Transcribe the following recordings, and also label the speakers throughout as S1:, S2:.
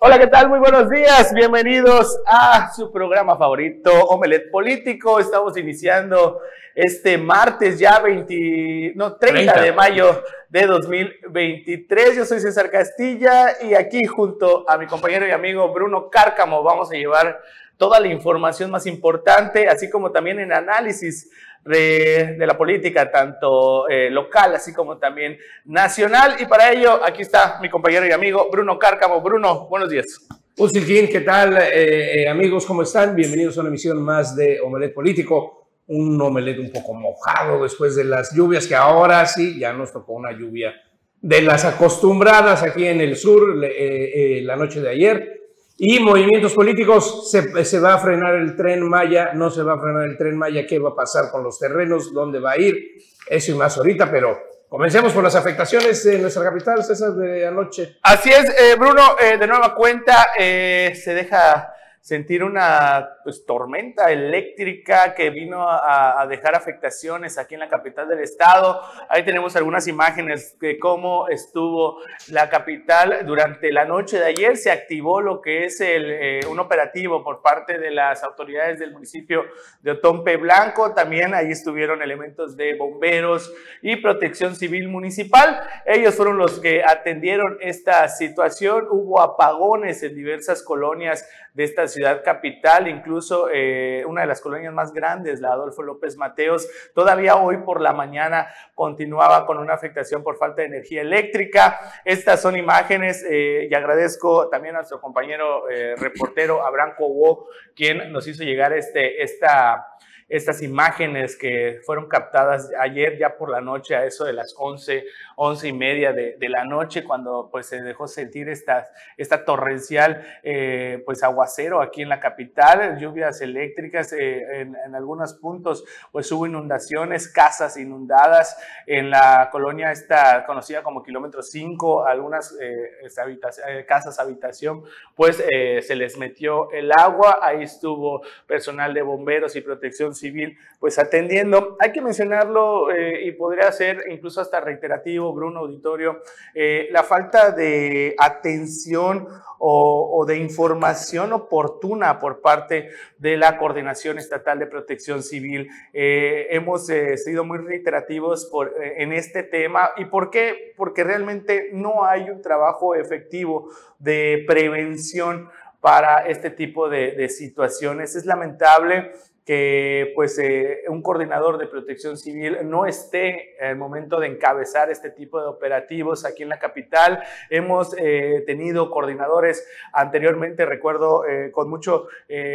S1: Hola, ¿qué tal? Muy buenos días. Bienvenidos a su programa favorito, Omelet Político. Estamos iniciando este martes ya 20, no, 30, de mayo de 2023. Yo soy César Castilla y aquí junto a mi compañero y amigo Bruno Cárcamo vamos a llevar toda la información más importante, así como también en análisis de, la política, tanto eh, local así como también nacional. Y para ello, aquí está mi compañero y amigo Bruno Cárcamo. Bruno, buenos días.
S2: Usilkin, ¿qué tal eh, eh, amigos? ¿Cómo están? Bienvenidos a una emisión más de Omelet Político. Un omelet un poco mojado después de las lluvias que ahora sí, ya nos tocó una lluvia de las acostumbradas aquí en el sur la noche de ayer y movimientos políticos, se, va a frenar el tren Maya, no se va a frenar el tren Maya, ¿qué va a pasar con los terrenos? ¿Dónde va a ir? Eso y más ahorita, pero comencemos por las afectaciones en nuestra capital, César, de anoche.
S1: Así es, eh, Bruno, eh, de nueva cuenta, eh, se deja sentir una pues, tormenta eléctrica que vino a, dejar afectaciones aquí en la capital del estado. Ahí tenemos algunas imágenes de cómo estuvo la capital durante la noche de ayer. Se activó lo que es eh, un operativo por parte de las autoridades del municipio de Otompe Blanco. También ahí estuvieron elementos de bomberos y protección civil municipal. Ellos fueron los que atendieron esta situación. Hubo apagones en diversas colonias de esta ciudad capital, incluso eh, una de las colonias más grandes, la Adolfo López Mateos, todavía hoy por la mañana continuaba con una afectación por falta de energía eléctrica. Estas son imágenes eh, y agradezco también a nuestro compañero eh, reportero Abraham Cobo, quien nos hizo llegar este, esta estas imágenes que fueron captadas ayer ya por la noche, a eso de las 11, 11 y media de, la noche, cuando pues se dejó sentir esta, esta torrencial eh, pues aguacero aquí en la capital, lluvias eléctricas eh, en, algunos puntos, pues hubo inundaciones, casas inundadas en la colonia esta conocida como kilómetro 5, algunas eh, casas habitación, pues se les metió el agua, ahí estuvo personal de bomberos y protección civil, pues atendiendo. Hay que mencionarlo eh, y podría ser incluso hasta reiterativo, Bruno Auditorio, eh, la falta de atención o, de información oportuna por parte de la Coordinación Estatal de Protección Civil. Eh, hemos sido muy reiterativos en este tema. ¿Y por qué? Porque realmente no hay un trabajo efectivo de prevención para este tipo de situaciones. Es lamentable que pues eh, un coordinador de protección civil no esté en el momento de encabezar este tipo de operativos aquí en la capital. Hemos eh, tenido coordinadores anteriormente, recuerdo eh, con mucho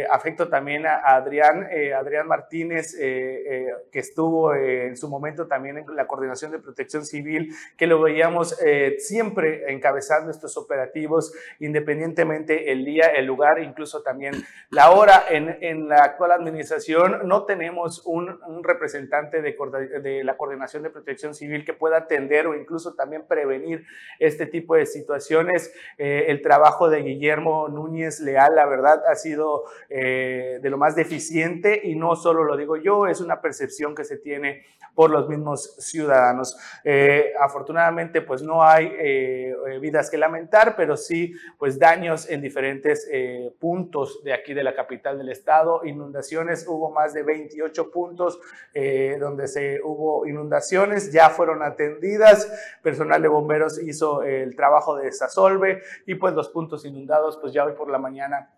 S1: afecto también a Adrián, Adrián Martínez, que estuvo en su momento también en la coordinación de protección civil, que lo veíamos siempre encabezando estos operativos, independientemente el día, el lugar, incluso también la hora en, en la actual administración no tenemos un, representante de, la Coordinación de Protección Civil que pueda atender o incluso también prevenir este tipo de situaciones. Eh, el trabajo de Guillermo Núñez Leal, la verdad, ha sido eh, de lo más deficiente y no solo lo digo yo, es una percepción que se tiene por los mismos ciudadanos. Eh, afortunadamente, pues no hay vidas que lamentar, pero sí, pues daños en diferentes puntos de aquí de la capital del estado, inundaciones, hubo más de 28 puntos eh, donde se hubo inundaciones, ya fueron atendidas, personal de bomberos hizo el trabajo de desasolve y pues los puntos inundados pues ya hoy por la mañana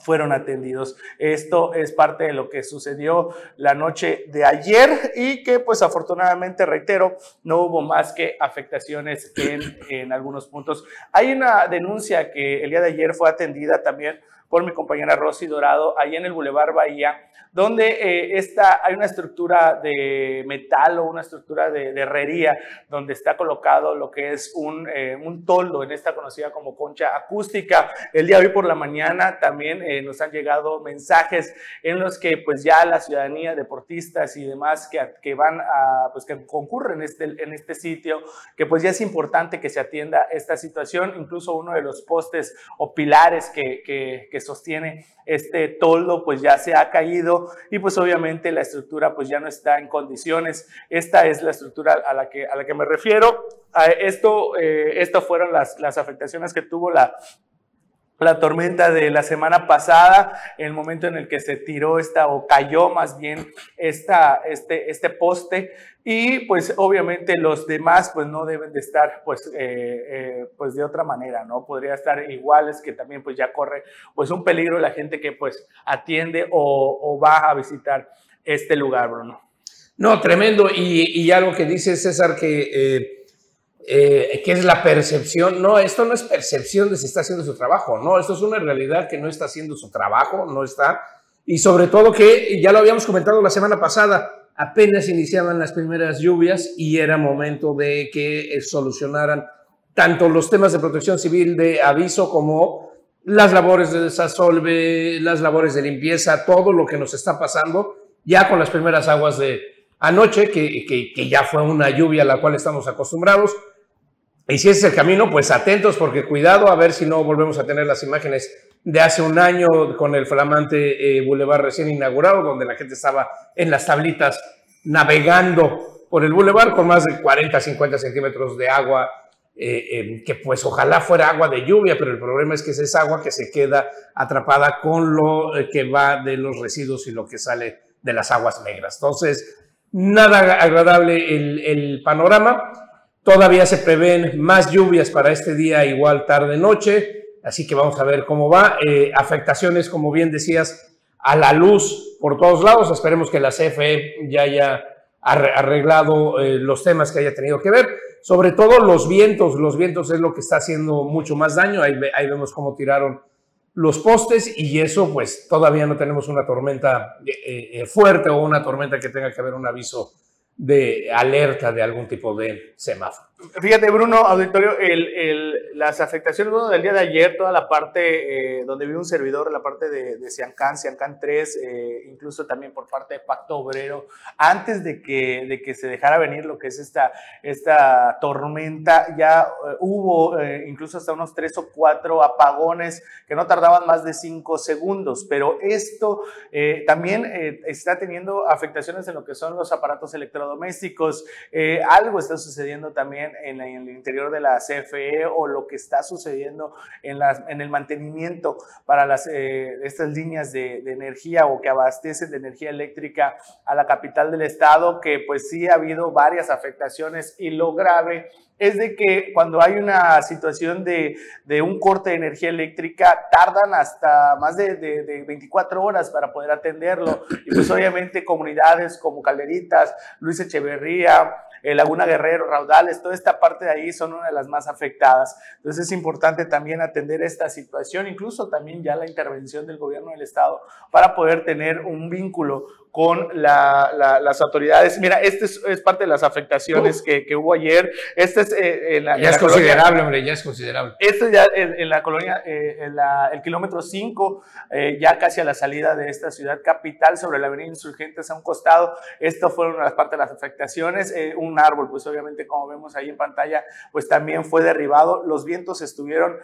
S1: fueron atendidos. Esto es parte de lo que sucedió la noche de ayer y que pues afortunadamente, reitero, no hubo más que afectaciones en, en algunos puntos. Hay una denuncia que el día de ayer fue atendida también por mi compañera Rosy Dorado, ahí en el Boulevard Bahía, donde eh, está, hay una estructura de metal o una estructura de, herrería, donde está colocado lo que es un, eh, un, toldo, en esta conocida como concha acústica. El día de hoy por la mañana también eh, nos han llegado mensajes en los que pues ya la ciudadanía, deportistas y demás que, que van a, pues que concurren en este, en este sitio, que pues ya es importante que se atienda esta situación, incluso uno de los postes o pilares que, que, que sostiene este toldo pues ya se ha caído y pues obviamente la estructura pues ya no está en condiciones. Esta es la estructura a la que, a la que me refiero. esto, eh, estas fueron las, las afectaciones que tuvo la, la tormenta de la semana pasada, el momento en el que se tiró esta o cayó más bien esta, este, este poste y pues obviamente los demás pues no deben de estar pues, eh, eh, pues de otra manera, ¿no? Podría estar iguales que también pues ya corre pues un peligro la gente que pues atiende o, va a visitar este lugar, Bruno.
S2: No, tremendo. Y, y algo que dice César que... Eh, eh, ¿qué es la percepción? No, esto no es percepción de si está haciendo su trabajo, no, esto es una realidad que no está haciendo su trabajo, no está. Y sobre todo que, ya lo habíamos comentado la semana pasada, apenas iniciaban las primeras lluvias y era momento de que eh, solucionaran tanto los temas de protección civil de aviso como las labores de desasolve, las labores de limpieza, todo lo que nos está pasando ya con las primeras aguas de anoche, que, que, que ya fue una lluvia a la cual estamos acostumbrados y si ese es el camino, pues atentos porque cuidado a ver si no volvemos a tener las imágenes de hace un año con el flamante eh, bulevar recién inaugurado, donde la gente estaba en las tablitas navegando por el bulevar con más de 40, 50 centímetros de agua, eh, eh, que pues ojalá fuera agua de lluvia, pero el problema es que es agua que se queda atrapada con lo que va de los residuos y lo que sale de las aguas negras. Entonces, nada agradable el panorama. Todavía se prevén más lluvias para este día, igual tarde-noche, así que vamos a ver cómo va. Eh, afectaciones, como bien decías, a la luz por todos lados. Esperemos que la CFE ya haya arreglado eh, los temas que haya tenido que ver. Sobre todo los vientos, los vientos es lo que está haciendo mucho más daño. Ahí, vemos cómo tiraron los postes y eso pues todavía no tenemos una tormenta eh, fuerte o una tormenta que tenga que haber un aviso de alerta de algún tipo de semáforo.
S1: Fíjate, Bruno, auditorio, las afectaciones del día de ayer, toda la parte eh, donde vi un servidor, la parte de, de Ciancán, Ciancán 3, eh, incluso también por parte de Pacto Obrero, antes de que, se dejara venir lo que es esta, esta tormenta, ya eh, hubo incluso hasta unos tres o cuatro apagones que no tardaban más de cinco segundos, pero esto también está teniendo afectaciones en lo que son los aparatos electrodomésticos, algo está sucediendo también en, el interior de la CFE o lo que está sucediendo en, las, en el mantenimiento para las, eh, estas líneas de, de, energía o que abastecen de energía eléctrica a la capital del estado, que pues sí ha habido varias afectaciones y lo grave es de que cuando hay una situación de, de un corte de energía eléctrica, tardan hasta más de, de, 24 horas para poder atenderlo. Y pues obviamente comunidades como Calderitas, Luis Echeverría, eh, Laguna Guerrero, Raudales, toda esta parte de ahí son una de las más afectadas. Entonces es importante también atender esta situación, incluso también ya la intervención del gobierno del estado para poder tener un vínculo con las autoridades. Mira, este es, parte de las afectaciones que, hubo ayer. Este es
S2: eh, en la, ya es considerable, hombre, ya es considerable.
S1: Este ya en, la colonia, eh, en el kilómetro 5, eh, ya casi a la salida de esta ciudad capital, sobre la avenida Insurgentes a un costado. Esto fueron las partes de las afectaciones. un árbol, pues obviamente, como vemos ahí en pantalla, pues también fue derribado. Los vientos estuvieron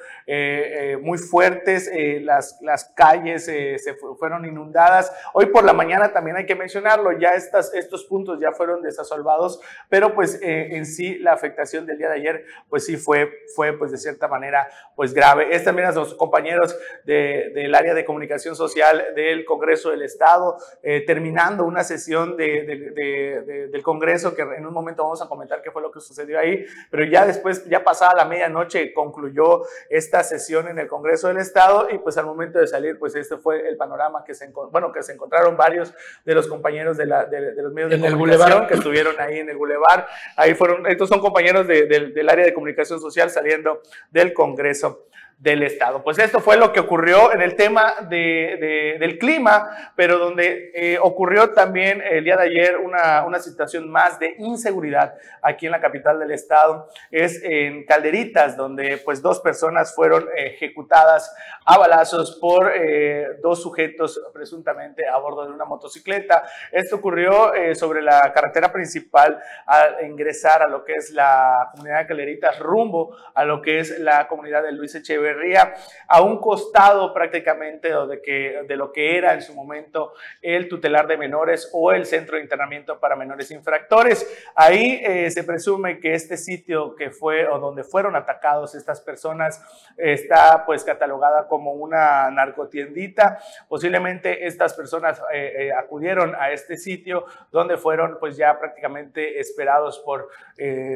S1: muy fuertes, las, las calles se fueron inundadas. Hoy por la mañana también hay que mencionarlo, ya estos puntos ya fueron desasolvados, pero pues eh, en sí la afectación del día de ayer, pues sí fue, fue pues de cierta manera pues grave. Es también a los compañeros de, del área de comunicación social del Congreso del Estado, eh, terminando una sesión de, de, del Congreso, que en un momento vamos a comentar qué fue lo que sucedió ahí, pero ya después, ya pasada la medianoche, concluyó esta sesión en el Congreso del Estado y pues al momento de salir, pues este fue el panorama que se, bueno, que se encontraron varios de los compañeros de, la, de, los medios de comunicación que estuvieron ahí en el Boulevard. Ahí fueron, estos son compañeros del área de comunicación social saliendo del Congreso del Estado. Pues esto fue lo que ocurrió en el tema de, del clima, pero donde eh, ocurrió también el día de ayer una, una, situación más de inseguridad aquí en la capital del Estado, es en Calderitas, donde pues dos personas fueron ejecutadas a balazos por eh, dos sujetos presuntamente a bordo de una motocicleta. Esto ocurrió eh, sobre la carretera principal al ingresar a lo que es la comunidad de Calderitas rumbo a lo que es la comunidad de Luis Echeverría Echeverría, a un costado prácticamente de, que, de lo que era en su momento el tutelar de menores o el centro de internamiento para menores infractores. Ahí eh, se presume que este sitio que fue o donde fueron atacados estas personas está pues catalogada como una narcotiendita. Posiblemente estas personas eh, eh, acudieron a este sitio donde fueron pues ya prácticamente esperados por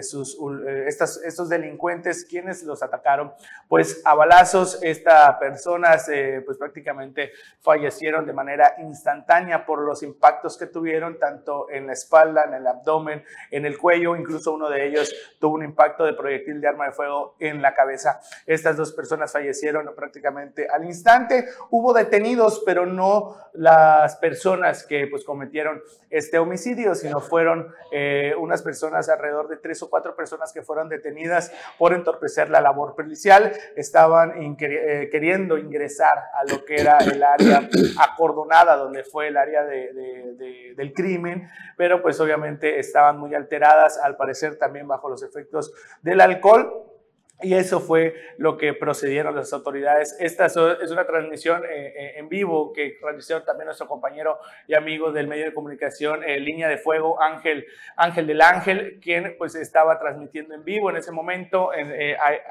S1: sus, estas, estos delincuentes quienes los atacaron pues a balazos. Estas personas pues prácticamente fallecieron de manera instantánea por los impactos que tuvieron tanto en la espalda, en el abdomen, en el cuello, incluso uno de ellos tuvo un impacto de proyectil de arma de fuego en la cabeza. Estas dos personas fallecieron prácticamente al instante. Hubo detenidos, pero no las personas que pues cometieron este homicidio, sino fueron eh, unas personas, alrededor de tres o cuatro personas que fueron detenidas por entorpecer la labor policial. Estaban eh, queriendo ingresar a lo que era el área acordonada, donde fue el área del crimen, pero pues obviamente estaban muy alteradas, al parecer también bajo los efectos del alcohol. Y eso fue lo que procedieron las autoridades. Esta es una transmisión eh, eh, en vivo que realizó también nuestro compañero y amigo del medio de comunicación, eh, Línea de Fuego, Ángel, Ángel del Ángel, quien pues estaba transmitiendo en vivo en ese momento.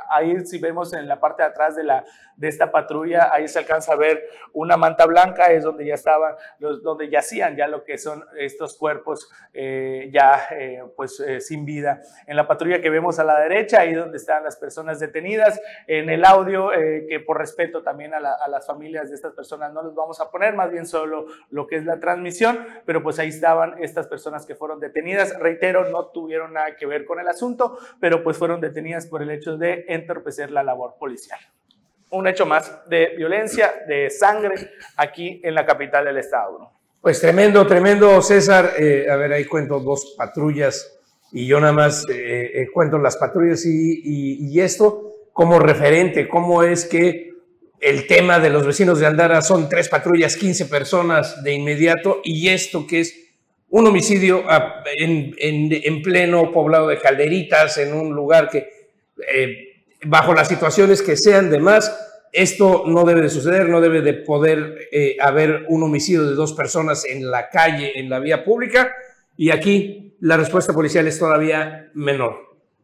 S1: ahí si vemos en la parte de atrás de, la, de esta patrulla, ahí se alcanza a ver una manta blanca, es donde ya estaban, donde yacían ya lo que son estos cuerpos ya pues sin vida. En la patrulla que vemos a la derecha, ahí donde están las personas detenidas. En el audio, eh, que por respeto también a, las familias de estas personas no los vamos a poner, más bien solo lo que es la transmisión, pero pues ahí estaban estas personas que fueron detenidas. Reitero, no tuvieron nada que ver con el asunto, pero pues fueron detenidas por el hecho de entorpecer la labor policial. Un hecho más de violencia, de sangre aquí en la capital del estado.
S2: Pues tremendo, tremendo, César. Eh, a ver, ahí cuento dos patrullas y yo nada más eh, eh, cuento las patrullas y, esto como referente, cómo es que el tema de los vecinos de Aldara son tres patrullas, 15 personas de inmediato y esto que es un homicidio en, en, pleno poblado de calderitas, en un lugar que eh, bajo las situaciones que sean de más, esto no debe de suceder, no debe de poder haber un homicidio de dos personas en la calle, en la vía pública. Y aquí la respuesta policial es todavía menor.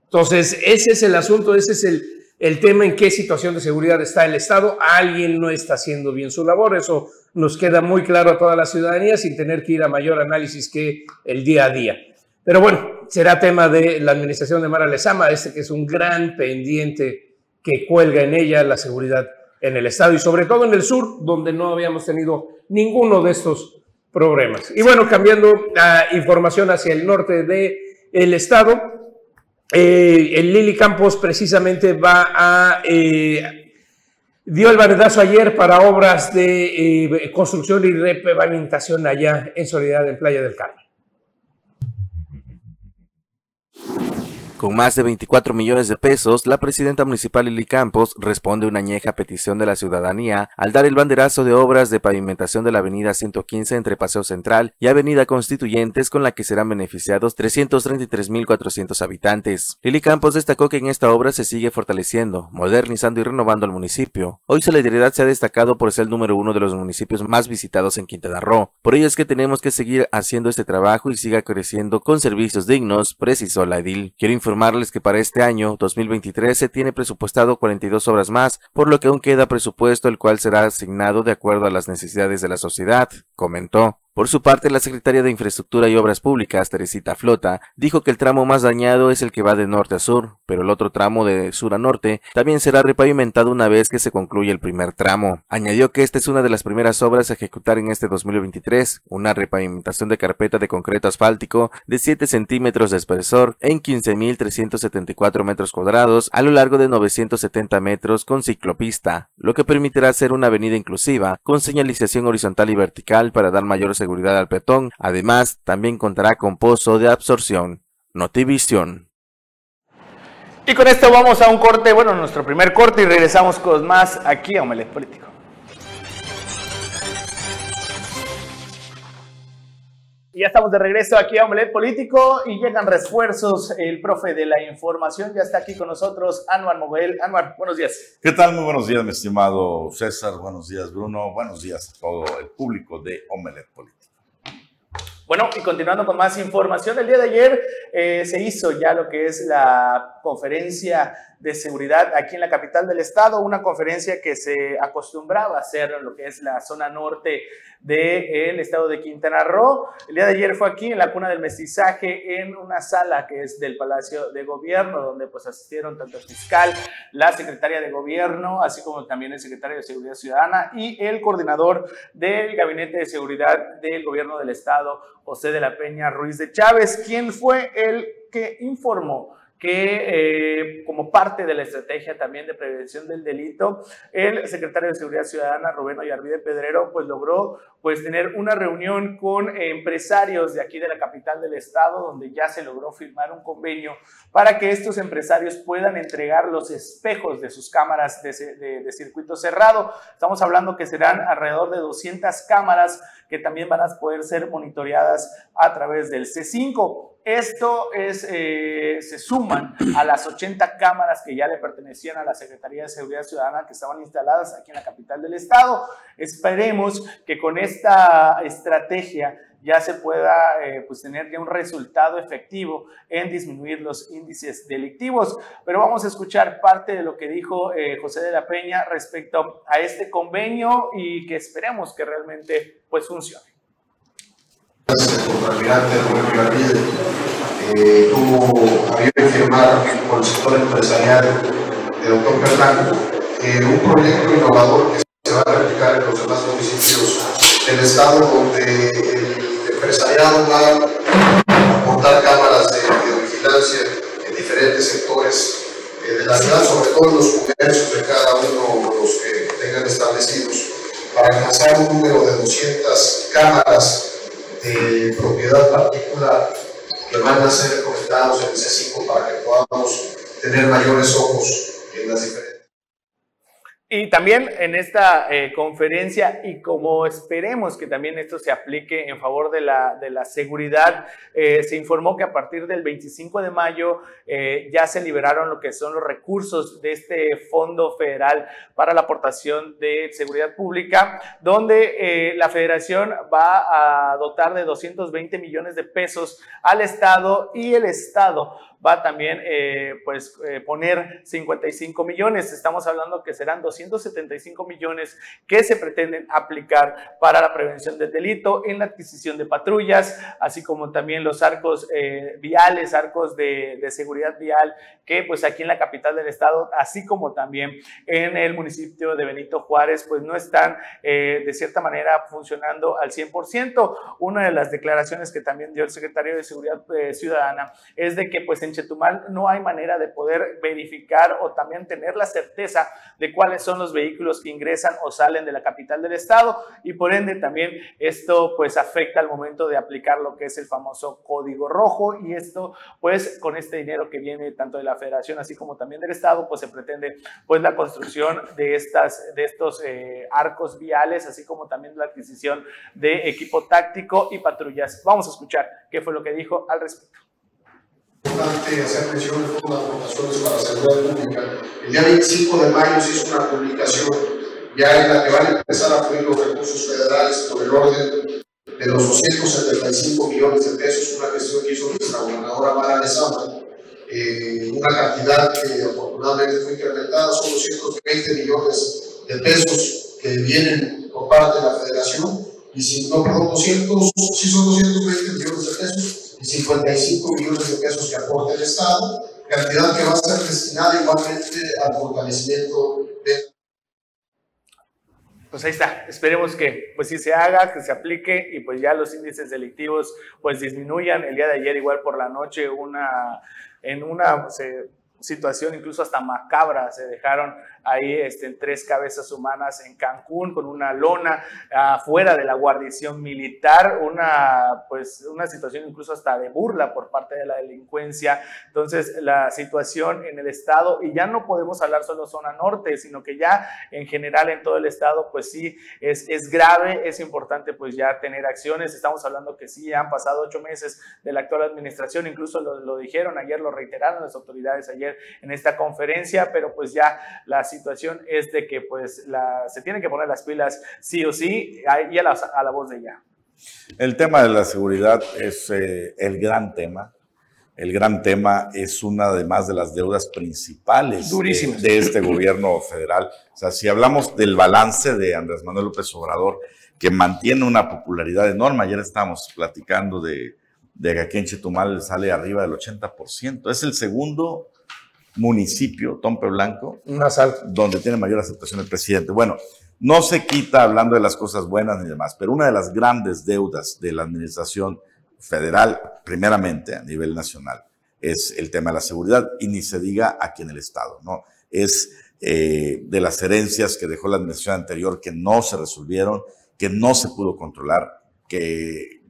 S2: Entonces, ese es el asunto, ese es el, el tema en qué situación de seguridad está el Estado. Alguien no está haciendo bien su labor, eso nos queda muy claro a toda la ciudadanía sin tener que ir a mayor análisis que el día a día. Pero bueno, será tema de la administración de Mara Lezama, este que es un gran pendiente que cuelga en ella la seguridad en el Estado y sobre todo en el sur, donde no habíamos tenido ninguno de estos problemas. Y bueno, cambiando la información hacia el norte del el estado, eh, el Lili Campos precisamente va a... Eh, dio el bandazo ayer para obras de eh, construcción y repavimentación allá en Soledad, en Playa del Carmen.
S3: Con más de 24 millones de pesos, la presidenta municipal Lili Campos responde una añeja petición de la ciudadanía al dar el banderazo de obras de pavimentación de la avenida 115 entre Paseo Central y Avenida Constituyentes con la que serán beneficiados 333.400 habitantes. Lili Campos destacó que en esta obra se sigue fortaleciendo, modernizando y renovando el municipio. Hoy Solidaridad se ha destacado por ser el número uno de los municipios más visitados en Quintana Roo. Por ello es que tenemos que seguir haciendo este trabajo y siga creciendo con servicios dignos, precisó la edil. Quiero informarles que para este año 2023 se tiene presupuestado 42 obras más, por lo que aún queda presupuesto el cual será asignado de acuerdo a las necesidades de la sociedad, comentó. Por su parte, la secretaria de Infraestructura y Obras Públicas, Teresita Flota, dijo que el tramo más dañado es el que va de norte a sur, pero el otro tramo de sur a norte también será repavimentado una vez que se concluya el primer tramo. Añadió que esta es una de las primeras obras a ejecutar en este 2023, una repavimentación de carpeta de concreto asfáltico de 7 centímetros de espesor en 15.374 metros cuadrados a lo largo de 970 metros con ciclopista, lo que permitirá hacer una avenida inclusiva con señalización horizontal y vertical para dar mayor seguridad al peatón. Además, también contará con pozo de absorción. Notivisión.
S1: Y con esto vamos a un corte, bueno, nuestro primer corte y regresamos con más aquí a Omelet Político. Y ya estamos de regreso aquí a Omelet Político y llegan refuerzos. El profe de la información ya está aquí con nosotros, Anuar Moguel. Anuar, buenos días.
S4: ¿Qué tal? Muy buenos días, mi estimado César. Buenos días, Bruno. Buenos días a todo el público de Omelet Político.
S1: Bueno, y continuando con más información, el día de ayer eh, se hizo ya lo que es la conferencia de seguridad aquí en la capital del estado, una conferencia que se acostumbraba a hacer en lo que es la zona norte del estado de Quintana Roo. El día de ayer fue aquí en la cuna del mestizaje, en una sala que es del Palacio de Gobierno, donde pues asistieron tanto el fiscal, la secretaria de Gobierno, así como también el secretario de Seguridad Ciudadana y el coordinador del Gabinete de Seguridad del Gobierno del Estado, José de la Peña Ruiz de Chávez, quien fue el que informó que eh, como parte de la estrategia también de prevención del delito, el secretario de Seguridad Ciudadana, Rubén Ollarvide Pedrero, pues logró pues tener una reunión con empresarios de aquí de la capital del estado, donde ya se logró firmar un convenio para que estos empresarios puedan entregar los espejos de sus cámaras de, de circuito cerrado. Estamos hablando que serán alrededor de 200 cámaras que también van a poder ser monitoreadas a través del C5. Esto es, eh, se suman a las 80 cámaras que ya le pertenecían a la Secretaría de Seguridad Ciudadana que estaban instaladas aquí en la capital del estado. Esperemos que con esta estrategia ya se pueda eh, pues tener ya un resultado efectivo en disminuir los índices delictivos. Pero vamos a escuchar parte de lo que dijo eh, José de la Peña respecto a este convenio y que esperemos que realmente pues funcione.
S5: Gracias, almirante Rubén eh, tuvo a bien firmar con el sector empresarial de doctor Fernando eh, un proyecto innovador que se va a replicar en los demás municipios del estado donde el empresariado va a aportar cámaras de, vigilancia en diferentes sectores eh, de la ciudad, sobre todo en los comercios de cada uno de los que tengan establecidos, para alcanzar un número de 200 cámaras de propiedad particular que van a ser conectados en el C5 para que podamos tener mayores ojos en las diferentes
S1: y también en esta eh, conferencia, y como esperemos que también esto se aplique en favor de la, de la seguridad, eh, se informó que a partir del 25 de mayo eh, ya se liberaron lo que son los recursos de este Fondo Federal para la aportación de seguridad pública, donde la federación va a dotar de 220 millones de pesos al Estado y el Estado va también eh, pues eh, poner 55 millones. Estamos hablando que serán 275 millones que se pretenden aplicar para la prevención del delito en la adquisición de patrullas, así como también los arcos eh, viales, arcos de, de, seguridad vial, que pues aquí en la capital del estado, así como también en el municipio de Benito Juárez, pues no están de cierta manera funcionando al 100%. Una de las declaraciones que también dio el secretario de Seguridad Ciudadana es de que pues en Chetumal no hay manera de poder verificar o también tener la certeza de cuáles son los vehículos que ingresan o salen de la capital del estado. Y por ende también esto pues afecta al momento de aplicar lo que es el famoso código rojo. Y esto pues con este dinero que viene tanto de la federación así como también del estado pues se pretende pues la construcción de estas de estos eh, arcos viales así como también la adquisición de equipo táctico y patrullas. Vamos a escuchar qué fue lo que dijo al respecto
S5: importante hacer mención del Fondo de Aportaciones para la Seguridad Pública. El día 25 de mayo se hizo una publicación ya en la que van a empezar a fluir los recursos federales por el orden de los 275 millones de pesos, una gestión que hizo nuestra gobernadora Mara Lezama, eh, una cantidad que afortunadamente fue incrementada, son 220 millones de pesos que vienen por parte de la federación, y si no, perdón, 200, sí son 220 millones de pesos, 55 millones de pesos que aporta el Estado, cantidad que va a ser destinada igualmente al fortalecimiento de
S1: pues ahí está, esperemos que pues sí se haga, que se aplique y pues ya los índices delictivos pues disminuyan. El día de ayer igual por la noche una, en una, se situación incluso hasta macabra. Se dejaron ahí este, tres cabezas humanas en Cancún con una lona afuera de la guarnición militar, una, pues, una situación incluso hasta de burla por parte de la delincuencia. Entonces, la situación en el estado, y ya no podemos hablar solo zona norte, sino que ya en general en todo el estado, pues sí, es, es grave, es importante pues ya tener acciones. Estamos hablando que sí, han pasado ocho meses de la actual administración, incluso lo, lo dijeron ayer, lo reiteraron las autoridades ayer en esta conferencia, pero pues ya la situación es de que pues la, se tienen que poner las pilas sí o sí y a la, a la voz de ella.
S4: El tema de la seguridad es eh, el gran tema. El gran tema es una además de las deudas principales de, de, este gobierno federal. O sea, si hablamos del balance de Andrés Manuel López Obrador, que mantiene una popularidad enorme, ayer estábamos platicando de, de que aquí en Chetumal sale arriba del 80%. Es el segundo municipio, Tompe Blanco, donde tiene mayor aceptación el presidente. Bueno, no se quita hablando de las cosas buenas ni demás, pero una de las grandes deudas de la administración federal, primeramente a nivel nacional, es el tema de la seguridad y ni se diga aquí en el Estado, ¿no? Es eh, de las herencias que dejó la administración anterior que no se resolvieron, que no se pudo controlar, que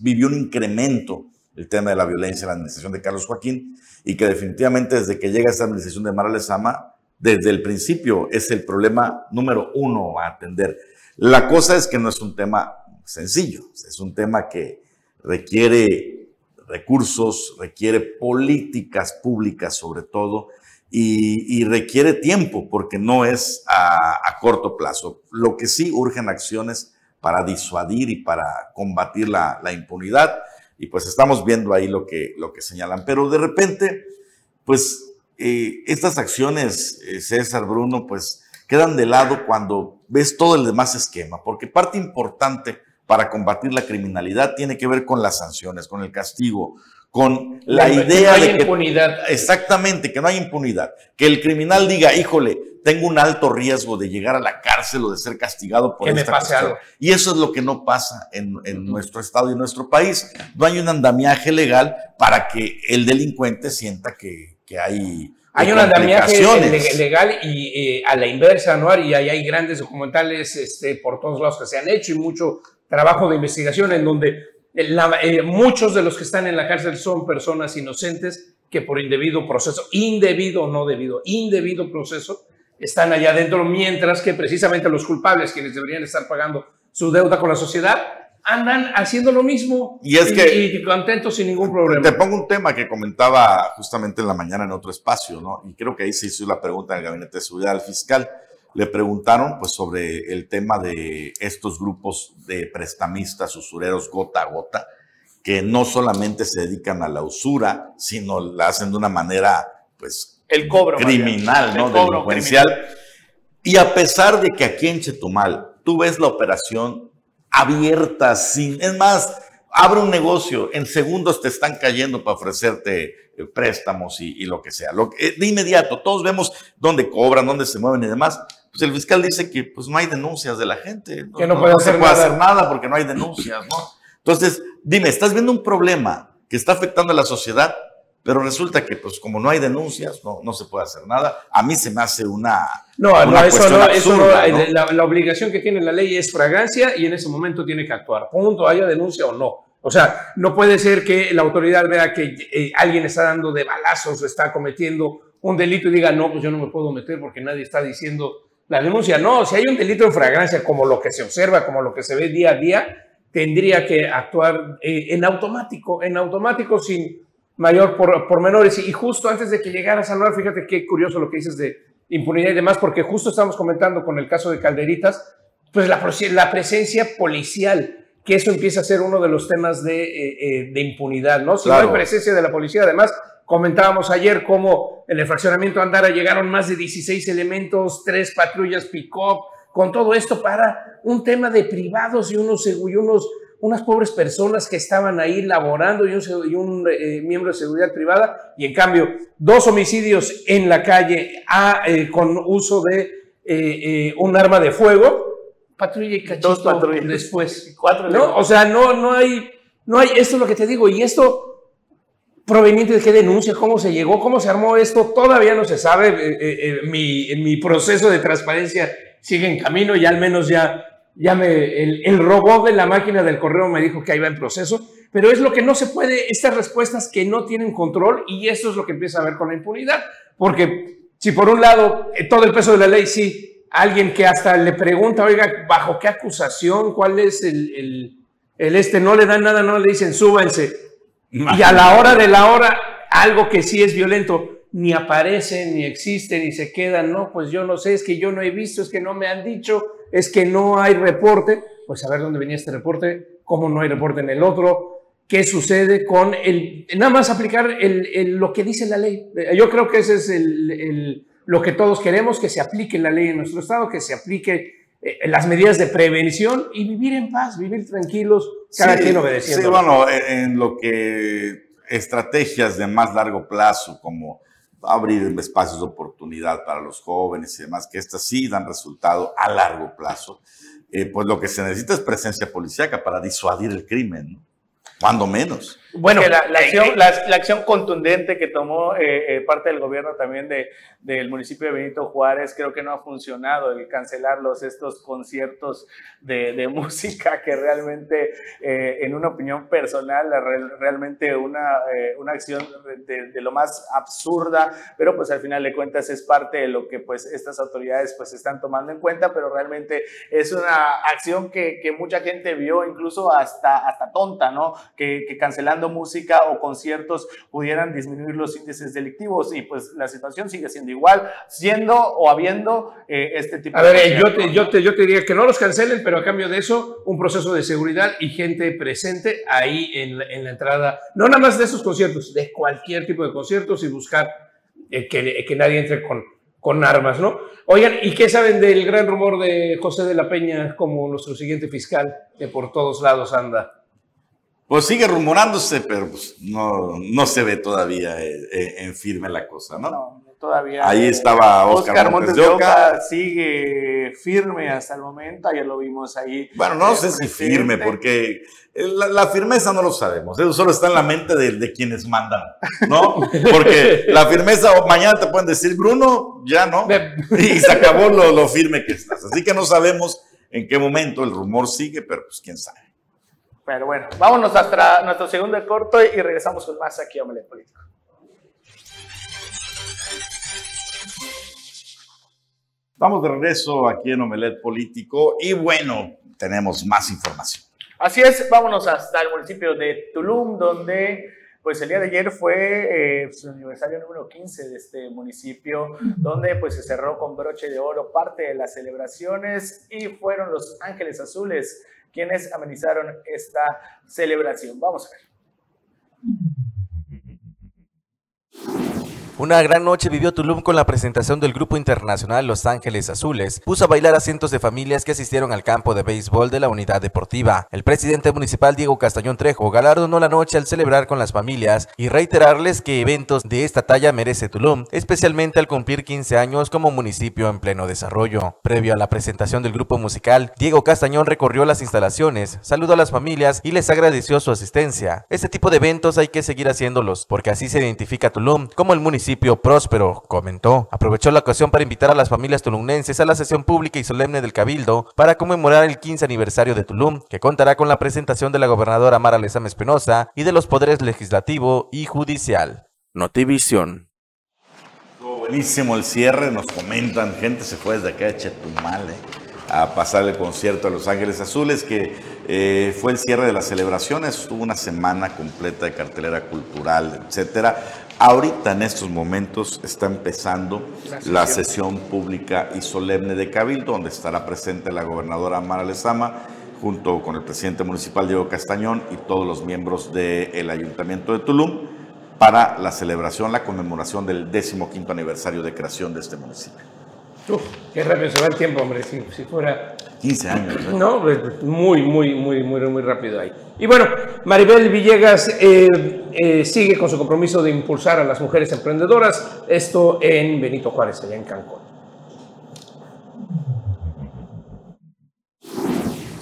S4: vivió un incremento el tema de la violencia en la administración de Carlos Joaquín y que definitivamente desde que llega esta administración de Mara Lezama, desde el principio es el problema número uno a atender. La cosa es que no es un tema sencillo, es un tema que requiere recursos, requiere políticas públicas sobre todo y, requiere tiempo porque no es a, corto plazo. Lo que sí urgen acciones para disuadir y para combatir la impunidad y pues estamos viendo ahí lo que, lo que señalan. Pero de repente, pues eh, estas acciones, eh, César, Bruno, pues quedan de lado cuando ves todo el demás esquema, porque parte importante para combatir la criminalidad tiene que ver con las sanciones, con el castigo, con la, idea
S2: de
S4: que
S2: impunidad.
S4: Exactamente, que no hay impunidad. Que el criminal diga, híjole, tengo un alto riesgo de llegar a la cárcel o de ser castigado por
S2: que esta me pase algo.
S4: Y eso es lo que no pasa en, en nuestro estado y en nuestro país. No hay un andamiaje legal para que el delincuente sienta que, que hay
S2: hay un andamiaje legal y eh, a la inversa, ¿no? Y ahí hay grandes documentales este, por todos lados que se han hecho y mucho trabajo de investigación en donde eh, muchos de los que están en la cárcel son personas inocentes que por indebido proceso, indebido o no debido, indebido proceso, están allá adentro, mientras que precisamente los culpables, quienes deberían estar pagando su deuda con la sociedad, andan haciendo lo mismo
S4: y, es que,
S2: y contentos sin ningún problema.
S4: Te pongo un tema que comentaba justamente en la mañana en otro espacio, ¿no? Y creo que ahí se hizo la pregunta en el Gabinete de Seguridad al fiscal le preguntaron pues sobre el tema de estos grupos de prestamistas, usureros gota a gota, que no solamente se dedican a la usura, sino la hacen de una manera pues
S1: el cobro
S4: criminal, ¿no? Delincuencial. Y a pesar de que aquí en Chetumal tú ves la operación abierta, sin, es más, abre un negocio, en segundos te están cayendo para ofrecerte eh, préstamos y, lo que sea. Lo, de inmediato, todos vemos dónde cobran, dónde se mueven y demás pues el fiscal dice que pues no hay denuncias de la gente.
S2: Que no, puede, hacer,
S4: se puede hacer nada porque no hay denuncias, ¿no? Entonces, dime, estás viendo un problema que está afectando a la sociedad, pero resulta que pues como no hay denuncias, no, no se puede hacer nada. A mí se me hace una...
S2: No, no, eso no, eso no, la, obligación que tiene la ley es fragancia y en ese momento tiene que actuar. Punto, haya denuncia o no. O sea, no puede ser que la autoridad vea que eh, alguien está dando de balazos o está cometiendo un delito y diga, no, pues yo no me puedo meter porque nadie está diciendo la denuncia. No, si hay un delito en fragancia como lo que se observa, como lo que se ve día a día, tendría que actuar eh, en automático, en automático sin mayor por, por, menores. Y justo antes de que llegara a salvar, fíjate qué curioso lo que dices de impunidad y demás, porque justo estamos comentando con el caso de Calderitas, pues la, la presencia policial, que eso empieza a ser uno de los temas de, eh, eh, de impunidad, ¿no? Si no hay presencia de la policía, además, Comentábamos ayer cómo en el fraccionamiento Andara llegaron más de 16 elementos, tres patrullas pick-up, con todo esto para un tema de privados y unos, y unos unas pobres personas que estaban ahí laborando y un, y un eh, miembro de seguridad privada, y en cambio, dos homicidios en la calle a, eh, con uso de eh, un arma de fuego, patrulla y cachito dos patrullas. después. Cuatro ¿no? O sea, no, no hay, no hay, esto es lo que te digo, y esto proveniente de qué denuncia, cómo se llegó, cómo se armó esto, todavía no se sabe. Eh, eh, eh, mi, proceso de transparencia sigue en camino y al menos ya, me, el, robot de la máquina del correo me dijo que ahí va en proceso, pero es lo que no se puede, estas respuestas que no tienen control y eso es lo que empieza a ver con la impunidad, porque si por un lado todo el peso de la ley sí, alguien que hasta le pregunta, oiga, ¿bajo qué acusación? ¿Cuál es el, el, el este? No le dan nada, no le dicen súbanse y a la hora de la hora, algo que sí es violento, ni aparece, ni existe, ni se queda, no, pues yo no sé, es que yo no he visto, es que no me han dicho, es que no hay reporte, pues a ver dónde venía este reporte, cómo no hay reporte en el otro, qué sucede con el, nada más aplicar el, lo que dice la ley. Yo creo que ese es el, lo que todos queremos, que se aplique la ley en nuestro estado, que se aplique eh, las medidas de prevención y vivir en paz, vivir tranquilos, cada quien obedeciendo.
S4: Sí, bueno, en lo que estrategias de más largo plazo, como abrir espacios de oportunidad para los jóvenes y demás, que estas sí dan resultado a largo plazo, eh, pues lo que se necesita es presencia policíaca para disuadir el crimen, ¿no? Cuando menos.
S1: Bueno, la, acción, la, acción, contundente que tomó eh, eh, parte del gobierno también de, del municipio de Benito Juárez creo que no ha funcionado el cancelarlos estos conciertos de, de música que realmente eh, en una opinión personal realmente una, una acción de, de, lo más absurda pero pues al final de cuentas es parte de lo que pues estas autoridades pues están tomando en cuenta pero realmente es una acción que, que mucha gente vio incluso hasta, hasta tonta, ¿no? Que, que cancelando música o conciertos pudieran disminuir los índices delictivos y pues la situación sigue siendo igual, siendo o habiendo eh, este tipo
S2: a de... A ver, yo te, yo, te, yo te diría que no los cancelen, pero a cambio de eso, un proceso de seguridad y gente presente ahí en, en la entrada, no nada más de esos conciertos, de cualquier tipo de conciertos y buscar eh, que, que nadie entre con, con armas, ¿no? Oigan, ¿y qué saben del gran rumor de José de la Peña como nuestro siguiente fiscal que por todos lados anda?
S4: Pues sigue rumorándose, pero pues no, no se ve todavía eh, eh, en firme la cosa, ¿no?
S1: No, todavía.
S4: Ahí estaba Oscar, Montes, de Oca.
S1: Sigue firme hasta el momento, ayer lo vimos ahí.
S4: Bueno, no sé si firme, porque la, firmeza no lo sabemos, eso solo está en la mente de, de, quienes mandan, ¿no? Porque la firmeza, mañana te pueden decir, Bruno, ya no, y se acabó lo, lo firme que estás. Así que no sabemos en qué momento el rumor sigue, pero pues quién sabe.
S1: Pero bueno, vámonos hasta nuestro segundo corto y regresamos con más aquí a Omelet Político.
S4: Vamos de regreso aquí en Omelet Político y bueno, tenemos más información.
S1: Así es, vámonos hasta el municipio de Tulum, donde pues el día de ayer fue eh, su aniversario número 15 de este municipio, donde pues se cerró con broche de oro parte de las celebraciones y fueron los Ángeles Azules quienes amenizaron esta celebración. Vamos a ver.
S3: Una gran noche vivió Tulum con la presentación del grupo internacional Los Ángeles Azules. Puso a bailar a cientos de familias que asistieron al campo de béisbol de la unidad deportiva. El presidente municipal Diego Castañón Trejo galardonó la noche al celebrar con las familias y reiterarles que eventos de esta talla merece Tulum, especialmente al cumplir 15 años como municipio en pleno desarrollo. Previo a la presentación del grupo musical, Diego Castañón recorrió las instalaciones, saludó a las familias y les agradeció su asistencia. Este tipo de eventos hay que seguir haciéndolos, porque así se identifica Tulum como el municipio próspero, comentó. Aprovechó la ocasión para invitar a las familias tulumnenses a la sesión pública y solemne del Cabildo para conmemorar el 15 aniversario de Tulum, que contará con la presentación de la gobernadora Mara Lezama Espinosa y de los poderes legislativo y judicial. Notivisión.
S4: Buenísimo el cierre, nos comentan, gente se fue desde acá de Chetumal eh, a pasar el concierto de Los Ángeles Azules, que eh, fue el cierre de las celebraciones, estuvo una semana completa de cartelera cultural, etcétera. Ahorita en estos momentos está empezando la sesión pública y solemne de Cabildo, donde estará presente la gobernadora Mara Lezama, junto con el presidente municipal Diego Castañón y todos los miembros del Ayuntamiento de Tulum, para la celebración, la conmemoración del 15 aniversario de creación de este municipio.
S2: Uf, qué rápido se va el tiempo, hombre, si, si fuera
S4: 15 años.
S2: No, pues, muy, muy, muy, muy, muy rápido ahí. Y bueno, Maribel Villegas eh, eh, sigue con su compromiso de impulsar a las mujeres emprendedoras, esto en Benito Juárez, allá en Cancún.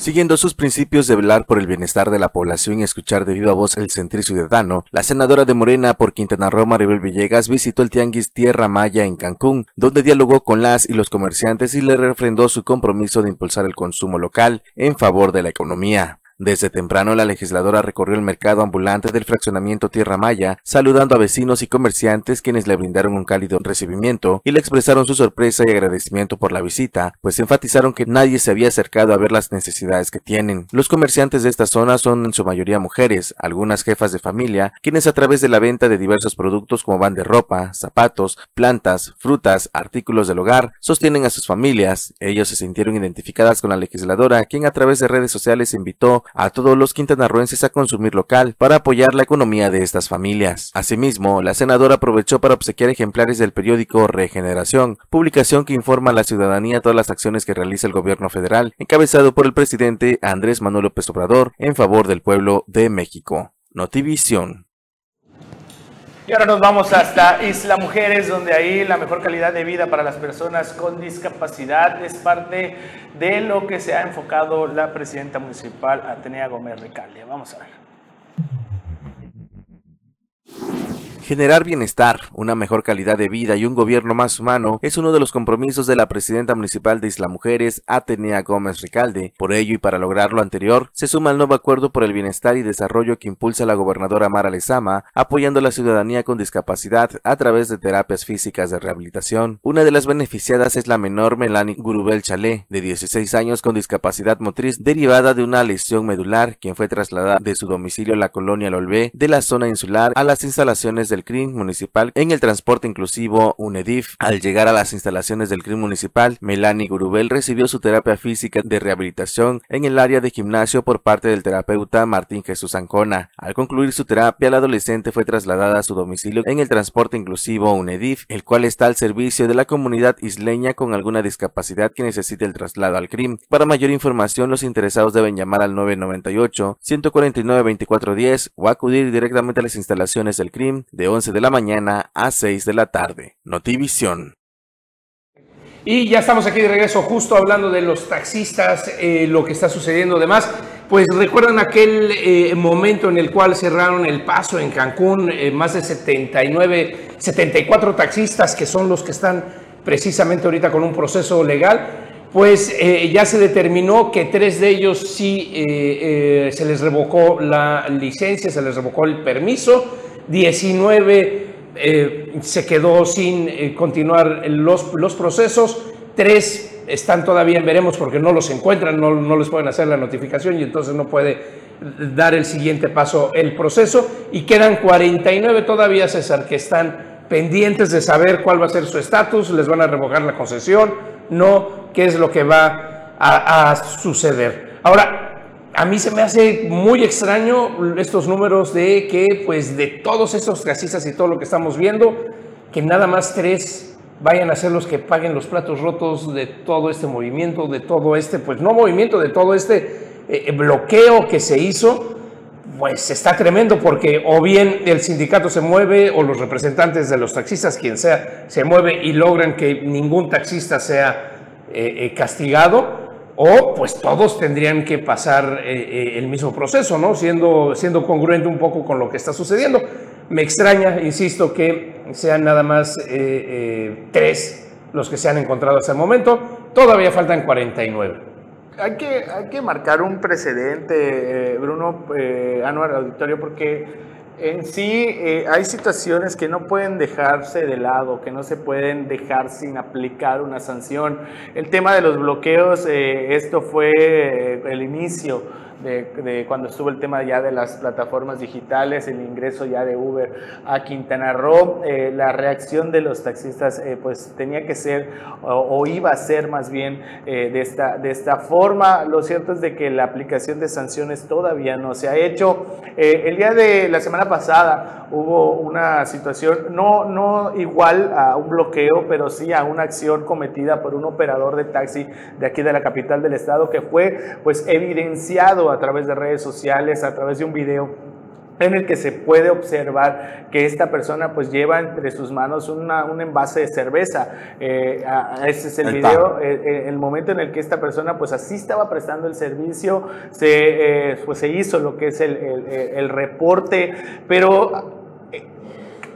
S3: Siguiendo sus principios de velar por el bienestar de la población y escuchar de viva voz el sentir ciudadano, la senadora de Morena por Quintana Roo, Maribel Villegas, visitó el Tianguis Tierra Maya en Cancún, donde dialogó con las y los comerciantes y le refrendó su compromiso de impulsar el consumo local en favor de la economía. Desde temprano la legisladora recorrió el mercado ambulante del fraccionamiento Tierra Maya, saludando a vecinos y comerciantes quienes le brindaron un cálido recibimiento y le expresaron su sorpresa y agradecimiento por la visita, pues enfatizaron que nadie se había acercado a ver las necesidades que tienen. Los comerciantes de esta zona son en su mayoría mujeres, algunas jefas de familia, quienes a través de la venta de diversos productos como van de ropa, zapatos, plantas, frutas, artículos del hogar, sostienen a sus familias. Ellos se sintieron identificadas con la legisladora, quien a través de redes sociales invitó a todos los quintanarroenses a consumir local para apoyar la economía de estas familias. Asimismo, la senadora aprovechó para obsequiar ejemplares del periódico Regeneración, publicación que informa a la ciudadanía todas las acciones que realiza el gobierno federal, encabezado por el presidente Andrés Manuel López Obrador en favor del pueblo de México. Notivisión.
S1: Y ahora nos vamos hasta Isla Mujeres, donde ahí la mejor calidad de vida para las personas con discapacidad es parte de lo que se ha enfocado la presidenta municipal Atenea Gómez Recalia. Vamos a ver.
S3: Generar bienestar, una mejor calidad de vida y un gobierno más humano es uno de los compromisos de la presidenta municipal de Isla Mujeres, Atenea Gómez Ricalde. Por ello y para lograr lo anterior, se suma el nuevo acuerdo por el bienestar y desarrollo que impulsa la gobernadora Mara Lezama, apoyando a la ciudadanía con discapacidad a través de terapias físicas de rehabilitación. Una de las beneficiadas es la menor Melanie Gurubel Chalé, de 16 años con discapacidad motriz derivada de una lesión medular, quien fue trasladada de su domicilio en la colonia Lolvé de la zona insular a las instalaciones del CRIM municipal en el transporte inclusivo UNEDIF. Al llegar a las instalaciones del CRIM municipal, Melanie Gurubel recibió su terapia física de rehabilitación en el área de gimnasio por parte del terapeuta Martín Jesús Ancona. Al concluir su terapia, la adolescente fue trasladada a su domicilio en el transporte inclusivo UNEDIF, el cual está al servicio de la comunidad isleña con alguna discapacidad que necesite el traslado al CRIM. Para mayor información, los interesados deben llamar al 998 149 2410 o acudir directamente a las instalaciones del CRIM de 11 de la mañana a 6 de la tarde. Notivisión.
S2: Y ya estamos aquí de regreso justo hablando de los taxistas, eh, lo que está sucediendo además. Pues recuerdan aquel eh, momento en el cual cerraron el paso en Cancún, eh, más de 79, 74 taxistas que son los que están precisamente ahorita con un proceso legal pues ya se determinó que tres de ellos sí se les revocó la licencia, se les revocó el permiso, 19 eh, se quedó sin eh, continuar los, los, procesos, tres están todavía veremos porque no los encuentran, no, no, les pueden hacer la notificación y entonces no puede dar el siguiente paso el proceso y quedan 49 todavía, César, que están pendientes de saber cuál va a ser su estatus, les van a revocar la concesión, no, qué es lo que va a, a suceder. Ahora, a mí se me hace muy extraño estos números de que, pues, de todos estos taxistas y todo lo que estamos viendo, que nada más tres vayan a ser los que paguen los platos rotos de todo este movimiento, de todo este, pues no movimiento, de todo este eh, bloqueo que se hizo, pues está tremendo porque o bien el sindicato se mueve o los representantes de los taxistas, quien sea, se mueve y logran que ningún taxista sea eh, eh, castigado o pues todos tendrían que pasar eh, eh, el mismo proceso, ¿no? Siendo, siendo congruente un poco con lo que está sucediendo. Me extraña, insisto, que sean nada más eh, tres los que se han encontrado hasta el momento. Todavía faltan 49.
S1: Hay que, hay que marcar un precedente, Bruno, Anual Auditorio, porque en sí, eh, hay situaciones que no pueden dejarse de lado, que no se pueden dejar sin aplicar una sanción. El tema de los bloqueos, eh, esto fue eh, el inicio de, cuando estuvo el tema ya de las plataformas digitales, el ingreso ya de Uber a Quintana Roo, eh, la reacción de los taxistas eh, pues tenía que ser o, iba a ser más bien eh, de, esta, de esta forma. Lo cierto es de que la aplicación de sanciones todavía no se ha hecho. el día de la semana pasada hubo una situación, no, no igual a un bloqueo, pero sí a una acción cometida por un operador de taxi de aquí de la capital del estado que fue pues evidenciado a través de redes sociales, a través de un video en el que se puede observar que esta persona pues lleva entre sus manos una, un envase de cerveza. Eh, ese es el video, eh, eh, el momento en el que esta persona pues así estaba prestando el servicio, se, pues se hizo lo que es el, el reporte, pero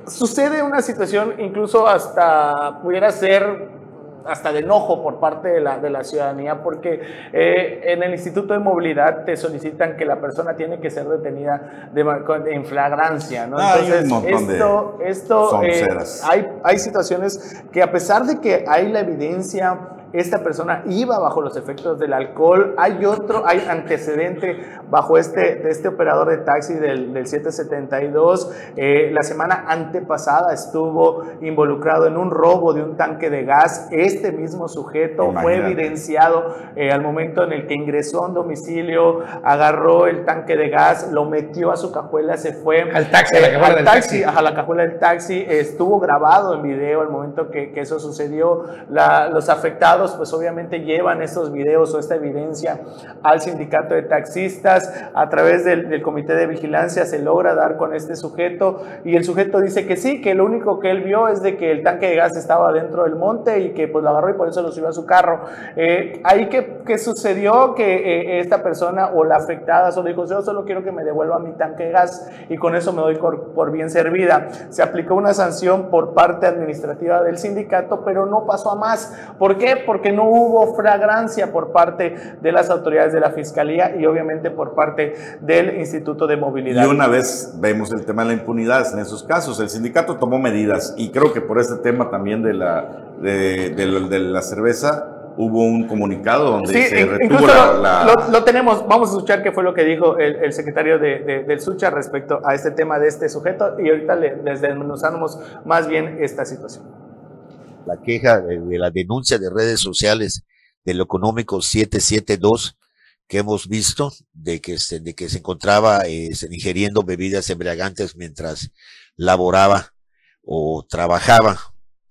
S1: sucede una situación incluso hasta pudiera ser hasta de enojo por parte de la, de la ciudadanía, porque eh, en el Instituto de Movilidad te solicitan que la persona tiene que ser detenida de, en flagrancia, ¿no? Entonces, esto, esto eh, hay, hay situaciones que a pesar de que hay la evidencia, esta persona iba bajo los efectos del alcohol. Hay otro, hay antecedente bajo este, de este operador de taxi del, del 772. Eh, la semana antepasada estuvo involucrado en un robo de un tanque de gas. Este mismo sujeto fue evidenciado eh, al momento en el que ingresó a un domicilio, agarró el tanque de gas, lo metió a su cajuela, se fue
S2: al taxi, a la cajuela del taxi,
S1: a la cajuela del taxi. Estuvo grabado en video al momento que, que eso sucedió. La, los afectados pues obviamente llevan estos videos o esta evidencia al sindicato de taxistas. A través del, comité de vigilancia se logra dar con este sujeto y el sujeto dice que sí, que lo único que él vio es de que el tanque de gas estaba dentro del monte y que pues lo agarró y por eso lo subió a su carro. Eh, ahí que, sucedió que eh, esta persona o la afectada solo dijo, yo solo quiero que me devuelva mi tanque de gas y con eso me doy por, por bien servida. Se aplicó una sanción por parte administrativa del sindicato, pero no pasó a más. ¿Por qué? porque no hubo fragrancia por parte de las autoridades de la Fiscalía y obviamente por parte del Instituto de Movilidad.
S4: Y una vez vemos el tema de la impunidad en esos casos, el sindicato tomó medidas y creo que por este tema también de la, de, la cerveza hubo un comunicado donde se retuvo
S1: la... Lo, tenemos, vamos a escuchar qué fue lo que dijo el, secretario de, del Sucha respecto a este tema de este sujeto y ahorita les desmenuzamos más bien esta situación
S6: la queja de, la denuncia de redes sociales de lo económico 772 que hemos visto de que se, de que se encontraba eh, ingiriendo bebidas embriagantes mientras laboraba o trabajaba,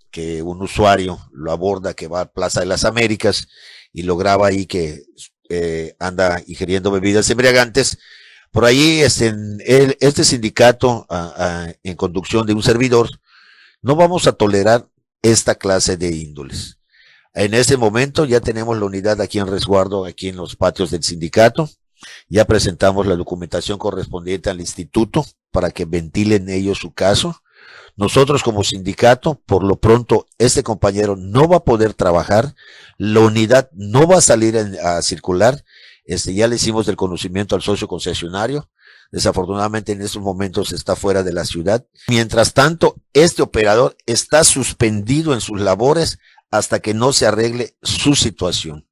S6: que un usuario lo aborda que va a Plaza de las Américas y lo graba ahí que eh, anda ingiriendo bebidas embriagantes. Por ahí este, este sindicato en conducción de un servidor, no vamos a tolerar esta clase de índoles. En este momento ya tenemos la unidad aquí en resguardo, aquí en los patios del sindicato. Ya presentamos la documentación correspondiente al instituto para que ventilen ellos su caso. Nosotros como sindicato, por lo pronto, este compañero no va a poder trabajar, la unidad no va a salir a circular. Este, ya le hicimos del conocimiento al socio concesionario. Desafortunadamente en estos momentos está fuera de la ciudad. Mientras tanto, este operador está suspendido en sus labores hasta que no se arregle su situación.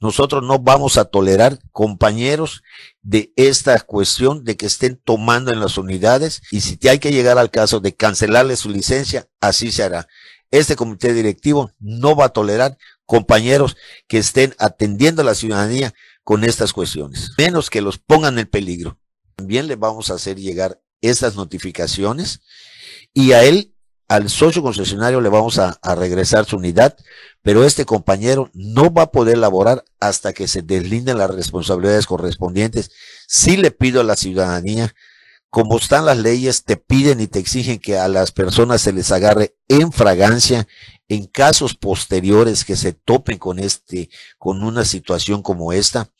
S6: Nosotros no vamos a tolerar compañeros de esta cuestión de que estén tomando en las unidades y si hay que llegar al caso de cancelarle su licencia, así se hará. Este comité directivo no va a tolerar compañeros que estén atendiendo a la ciudadanía con estas cuestiones, menos que los pongan en peligro. También le vamos a hacer llegar esas notificaciones y a él, al socio concesionario, le vamos a, regresar su unidad, pero este compañero no va a poder laborar hasta que se deslinden las responsabilidades correspondientes. Sí le pido a la ciudadanía, como están las leyes, te piden y te exigen que a las personas se les agarre en fragancia en casos posteriores que se topen con este, con una situación como esta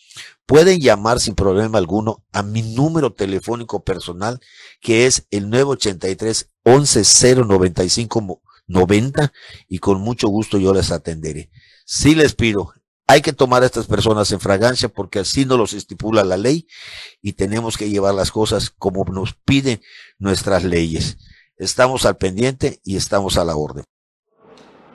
S6: pueden llamar sin problema alguno a mi número telefónico personal, que es el 983 11 095 90 y con mucho gusto yo les atenderé. Sí les pido, hay que tomar a estas personas en fragancia porque así nos los estipula la ley y tenemos que llevar las cosas como nos piden nuestras leyes. Estamos al pendiente y estamos a la orden.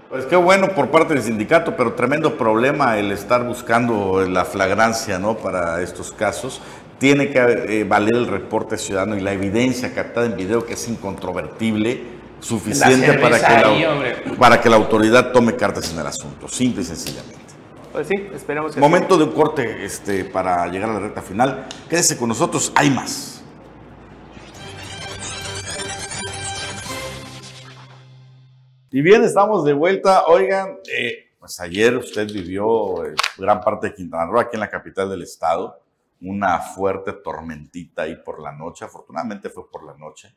S4: Pues qué bueno por parte del sindicato, pero tremendo problema el estar buscando la flagrancia ¿no? para estos casos. Tiene que eh, valer el reporte ciudadano y la evidencia captada en video que es incontrovertible, suficiente para que, la, para que la autoridad tome cartas en el asunto, simple y sencillamente.
S1: Pues sí, esperemos que
S4: Momento de un corte este, para llegar a la recta final. Quédese con nosotros, hay más. Y bien, estamos de vuelta. Oigan, eh, pues ayer usted vivió eh, gran parte de Quintana Roo, aquí en la capital del estado. una fuerte tormentita ahí por la noche, afortunadamente fue por la noche,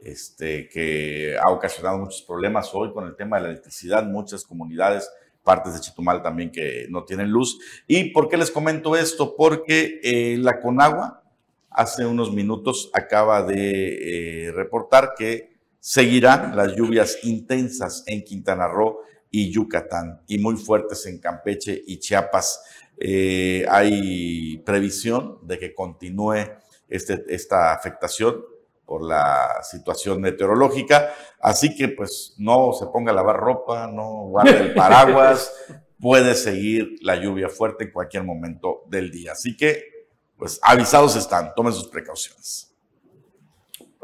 S4: este, que ha ocasionado muchos problemas hoy con el tema de la electricidad, muchas comunidades, partes de Chetumal también que no tienen luz. ¿Y por qué les comento esto? Porque eh, la Conagua hace unos minutos acaba de eh, reportar que seguirán las lluvias intensas en Quintana Roo y Yucatán y muy fuertes en Campeche y Chiapas. Eh, hay previsión de que continúe este, esta afectación por la situación meteorológica, así que pues no se ponga a lavar ropa, no guarde el paraguas, puede seguir la lluvia fuerte en cualquier momento del día. Así que pues avisados están, tomen sus precauciones.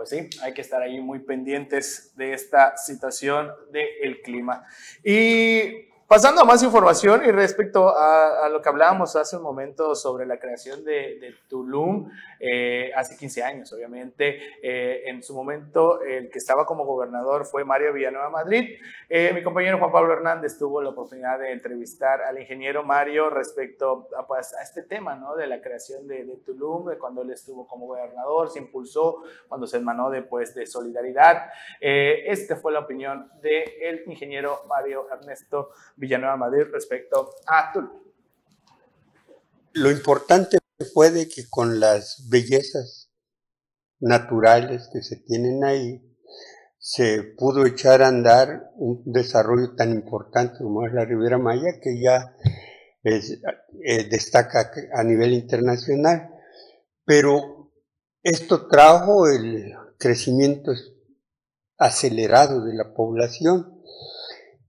S1: Pues sí, hay que estar ahí muy pendientes de esta situación del clima. Y Pasando a más información y respecto a, lo que hablábamos hace un momento sobre la creación de, Tulum, eh, hace 15 años, obviamente, eh, en su momento el que estaba como gobernador fue Mario Villanueva Madrid. Eh, mi compañero Juan Pablo Hernández tuvo la oportunidad de entrevistar al ingeniero Mario respecto a, pues, a este tema ¿no? de la creación de, Tulum, de cuando él estuvo como gobernador, se impulsó, cuando se emanó después de solidaridad. esta fue la opinión del ingeniero Mario Ernesto Villanueva Madrid respecto a Tulum.
S7: Lo importante fue de que con las bellezas naturales que se tienen ahí, se pudo echar a andar un desarrollo tan importante como es la Riviera Maya, que ya eh, destaca a nivel internacional. Pero esto trajo el crecimiento acelerado de la población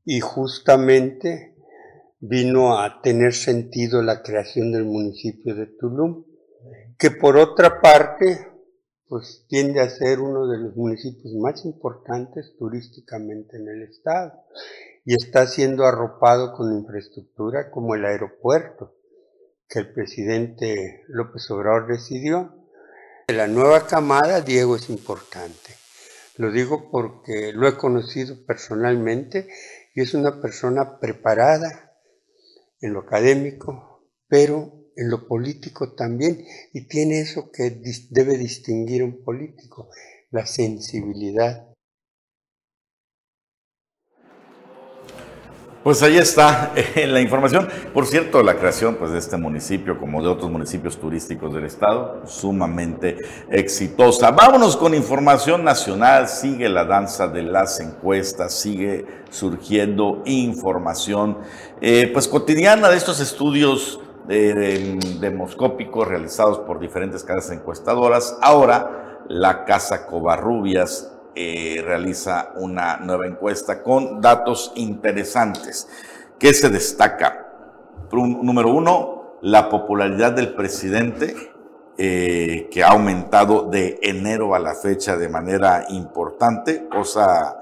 S7: y justamente vino a tener sentido la creación del municipio de Tulum, que por otra parte pues tiende a ser uno de los municipios más importantes turísticamente en el estado y está siendo arropado con infraestructura como el aeropuerto que el presidente López Obrador decidió. La nueva camada, Diego, es importante. Lo digo porque lo he conocido personalmente y es una persona preparada en lo académico, pero en lo político también, y tiene eso que debe distinguir un político, la sensibilidad
S4: Pues ahí está la información. Por cierto, la creación pues, de este municipio, como de otros municipios turísticos del estado, sumamente exitosa. Vámonos con información nacional. Sigue la danza de las encuestas, sigue surgiendo información eh, pues cotidiana de estos estudios eh, demoscópicos realizados por diferentes casas encuestadoras. Ahora, la Casa Covarrubias eh, realiza una nueva encuesta con datos interesantes. ¿Qué se destaca? número uno, la popularidad del presidente, eh, que ha aumentado de enero a la fecha de manera importante, cosa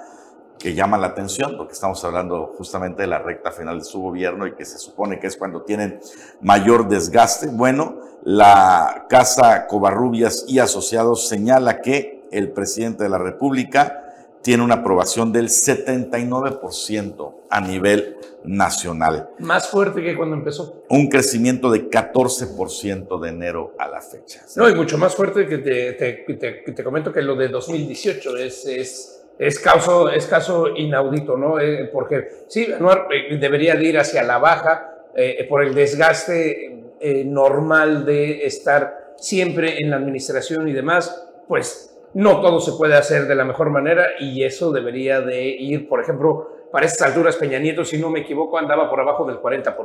S4: que llama la atención, porque estamos hablando justamente de la recta final de su gobierno y que se supone que es cuando tienen mayor desgaste. Bueno, la Casa Covarrubias y Asociados señala que el presidente de la República tiene una aprobación del 79% a nivel nacional.
S2: Más fuerte que cuando empezó.
S4: Un crecimiento de 14% de enero a la fecha.
S2: No, y mucho más fuerte que te, te, comento que lo de 2018 es, es, es, caso, es caso inaudito, ¿no? Eh, porque sí, eh, debería de ir hacia la baja eh, por el desgaste normal de estar siempre en la administración y demás, pues no todo se puede hacer de la mejor manera y eso debería de ir, por ejemplo, para estas alturas Peña Nieto, si no me equivoco, andaba por abajo del 40%.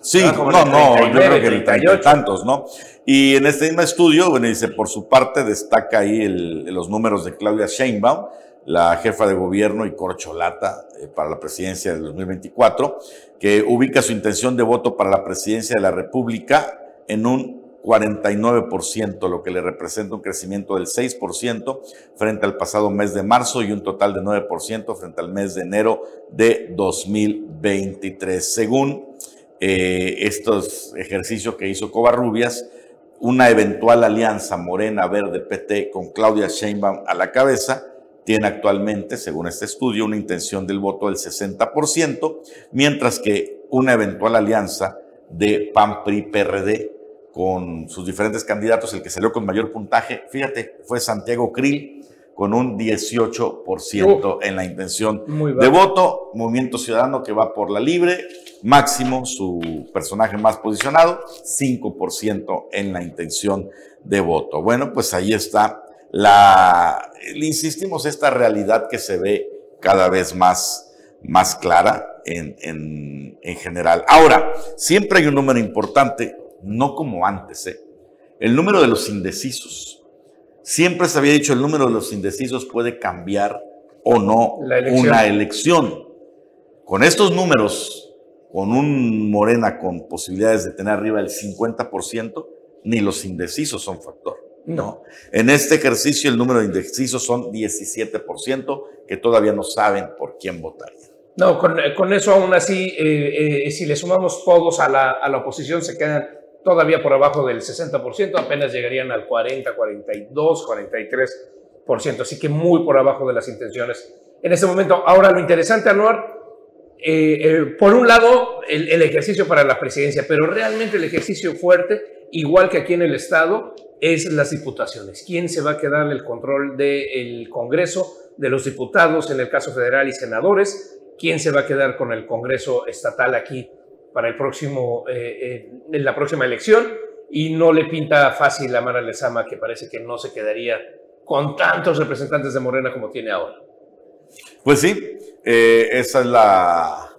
S4: Sí, no, no, yo creo que el tantos, ¿no? Y en este mismo estudio, bueno, dice, por su parte destaca ahí los números de Claudia Sheinbaum, la jefa de gobierno y corcholata eh, para la presidencia del 2024, que ubica su intención de voto para la presidencia de la República en un 49%, lo que le representa un crecimiento del 6% frente al pasado mes de marzo y un total de 9% frente al mes de enero de 2023. Según eh, estos ejercicios que hizo Covarrubias, una eventual alianza Morena Verde PT con Claudia Sheinbaum a la cabeza tiene actualmente, según este estudio, una intención del voto del 60%, mientras que una eventual alianza de PAN PRI PRD con sus diferentes candidatos, el que salió con mayor puntaje, fíjate, fue Santiago Krill con un 18% en la intención de voto. Movimiento Ciudadano que va por la libre, máximo su personaje más posicionado, 5% en la intención de voto. Bueno, pues ahí está la, le insistimos, esta realidad que se ve cada vez más, más clara en, en, en general. Ahora, siempre hay un número importante no como antes. ¿eh? El número de los indecisos. Siempre se había dicho el número de los indecisos puede cambiar o no una elección. Con estos números, con un Morena con posibilidades de tener arriba del 50%, ni los indecisos son factor. No. En este ejercicio el número de indecisos son 17% que todavía no saben por quién votarían.
S2: No, con, eso aún así, eh, eh, si le sumamos todos a la, a la oposición, se quedan todavía por abajo del 60%, apenas llegarían al 40, 42, 43%, así que muy por abajo de las intenciones en ese momento. Ahora, lo interesante, Anuar, eh, eh, por un lado, el, ejercicio para la presidencia, pero realmente el ejercicio fuerte, igual que aquí en el Estado, es las diputaciones. ¿Quién se va a quedar el control del Congreso, de los diputados, en el caso federal y senadores? ¿Quién se va a quedar con el Congreso estatal aquí para el próximo, eh, eh, la próxima elección y no le pinta fácil la Mara Lezama, que parece que no se quedaría con tantos representantes de Morena como tiene ahora.
S4: Pues sí, eh, esa es la,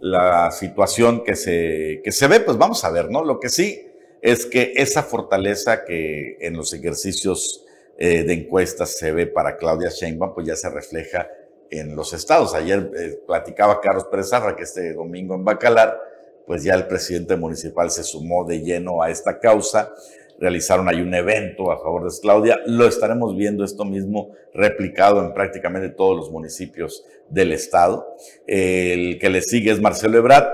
S4: la situación que se, que se ve, pues vamos a ver, ¿no? Lo que sí es que esa fortaleza que en los ejercicios de encuestas se ve para Claudia Sheinbaum, pues ya se refleja en los estados. Ayer platicaba Carlos Pérez Zarra que este domingo en Bacalar, pues ya el presidente municipal se sumó de lleno a esta causa. Realizaron ahí un evento a favor de Claudia. Lo estaremos viendo esto mismo replicado en prácticamente todos los municipios del estado. El que le sigue es Marcelo Ebrard,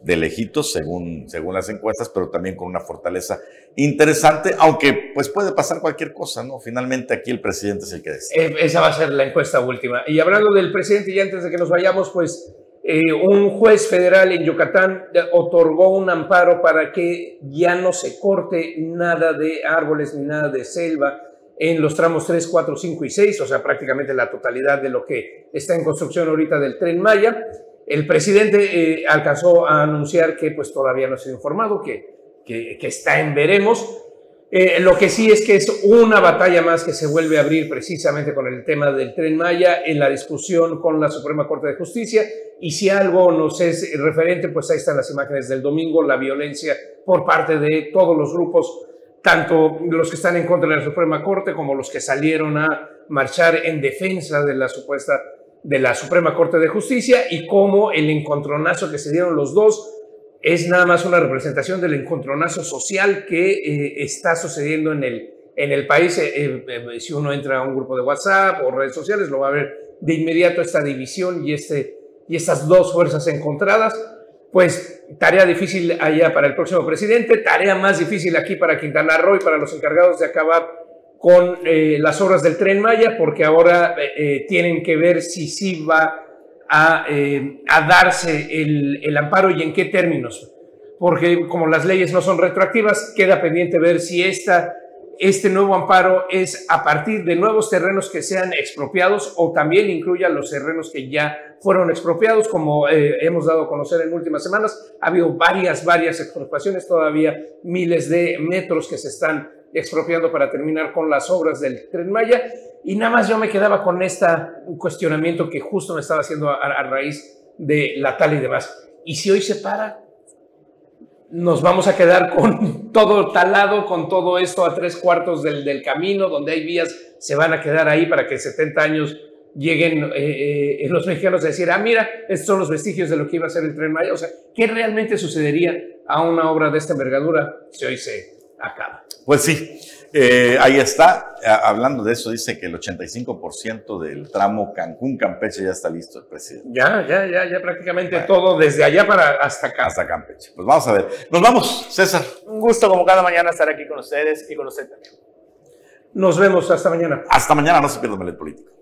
S4: de lejitos, según, según las encuestas, pero también con una fortaleza interesante, aunque pues puede pasar cualquier cosa, ¿no? Finalmente aquí el presidente es el que decide.
S2: Eh, esa va a ser la encuesta última. Y hablando del presidente, y antes de que nos vayamos, pues eh, un juez federal en Yucatán otorgó un amparo para que ya no se corte nada de árboles ni nada de selva en los tramos 3, 4, 5 y 6, o sea, prácticamente la totalidad de lo que está en construcción ahorita del tren Maya. El presidente eh, alcanzó a anunciar que pues todavía no ha sido informado, que, que, que está en veremos, eh, lo que sí es que es una batalla más que se vuelve a abrir precisamente con el tema del tren Maya en la discusión con la Suprema Corte de Justicia. Y si algo nos es referente, pues ahí están las imágenes del domingo, la violencia por parte de todos los grupos, tanto los que están en contra de la Suprema Corte como los que salieron a marchar en defensa de la supuesta de la Suprema Corte de Justicia y como el encontronazo que se dieron los dos es nada más una representación del encontronazo social que eh, está sucediendo en el, en el país. Eh, eh, si uno entra a un grupo de WhatsApp o redes sociales, lo va a ver de inmediato esta división y, este, y estas dos fuerzas encontradas. Pues tarea difícil allá para el próximo presidente, tarea más difícil aquí para Quintana Roo y para los encargados de acabar con las obras del tren Maya, porque ahora tienen que ver si sí va eh, a, darse el, amparo y en qué términos. Porque como las leyes no son retroactivas, queda pendiente ver si esta, este nuevo amparo es a partir de nuevos terrenos que sean expropiados o también incluya los terrenos que ya fueron expropiados, como eh, hemos dado a conocer en últimas semanas. Ha habido varias, varias expropiaciones, todavía miles de metros que se están expropiando para terminar con las obras del tren Maya. Y nada más yo me quedaba con este cuestionamiento que justo me estaba haciendo a, raíz de la tal y demás. ¿Y si hoy se para? Nos vamos a quedar con todo talado, con todo esto a tres cuartos del, del camino, donde hay vías, se van a quedar ahí para que 70 años lleguen eh, eh, los mexicanos a decir, ah, mira, estos son los vestigios de lo que iba a ser el tren Maya. O sea, ¿qué realmente sucedería a una obra de esta envergadura si hoy se acaba?
S4: Pues sí, eh, ahí está. Hablando de eso, dice que el 85% del tramo Cancún-Campeche ya está listo el presidente.
S2: Ya, ya, ya, ya prácticamente todo, desde allá para hasta acá.
S4: Hasta Campeche. Pues vamos a ver. Nos vamos, César.
S1: Un gusto como cada mañana estar aquí con ustedes y con usted también.
S2: Nos vemos hasta mañana.
S4: Hasta mañana, no se pierdan el político.